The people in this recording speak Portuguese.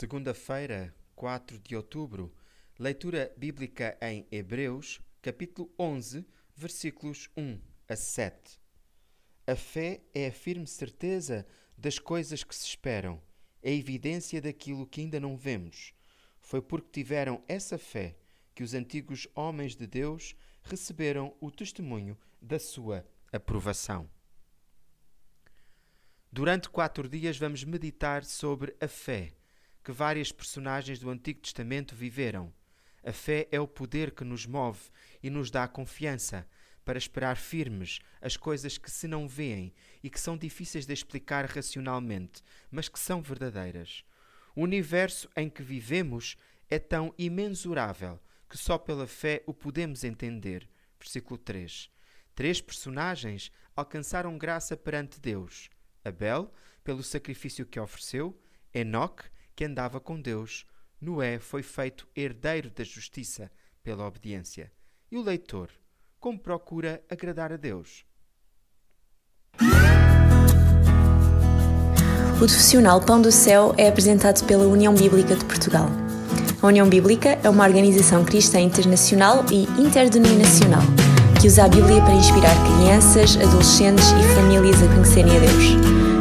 Segunda-feira, 4 de outubro, leitura bíblica em Hebreus, capítulo 11, versículos 1 a 7. A fé é a firme certeza das coisas que se esperam, é evidência daquilo que ainda não vemos. Foi porque tiveram essa fé que os antigos homens de Deus receberam o testemunho da sua aprovação. Durante quatro dias vamos meditar sobre a fé que várias personagens do Antigo Testamento viveram. A fé é o poder que nos move e nos dá confiança para esperar firmes as coisas que se não veem e que são difíceis de explicar racionalmente, mas que são verdadeiras. O universo em que vivemos é tão imensurável que só pela fé o podemos entender. Versículo 3. Três personagens alcançaram graça perante Deus: Abel, pelo sacrifício que ofereceu, Enoque, que andava com Deus, Noé foi feito herdeiro da justiça pela obediência. E o leitor, como procura agradar a Deus? O profissional Pão do Céu é apresentado pela União Bíblica de Portugal. A União Bíblica é uma organização cristã internacional e interdenominacional que usa a Bíblia para inspirar crianças, adolescentes e famílias a conhecerem a Deus.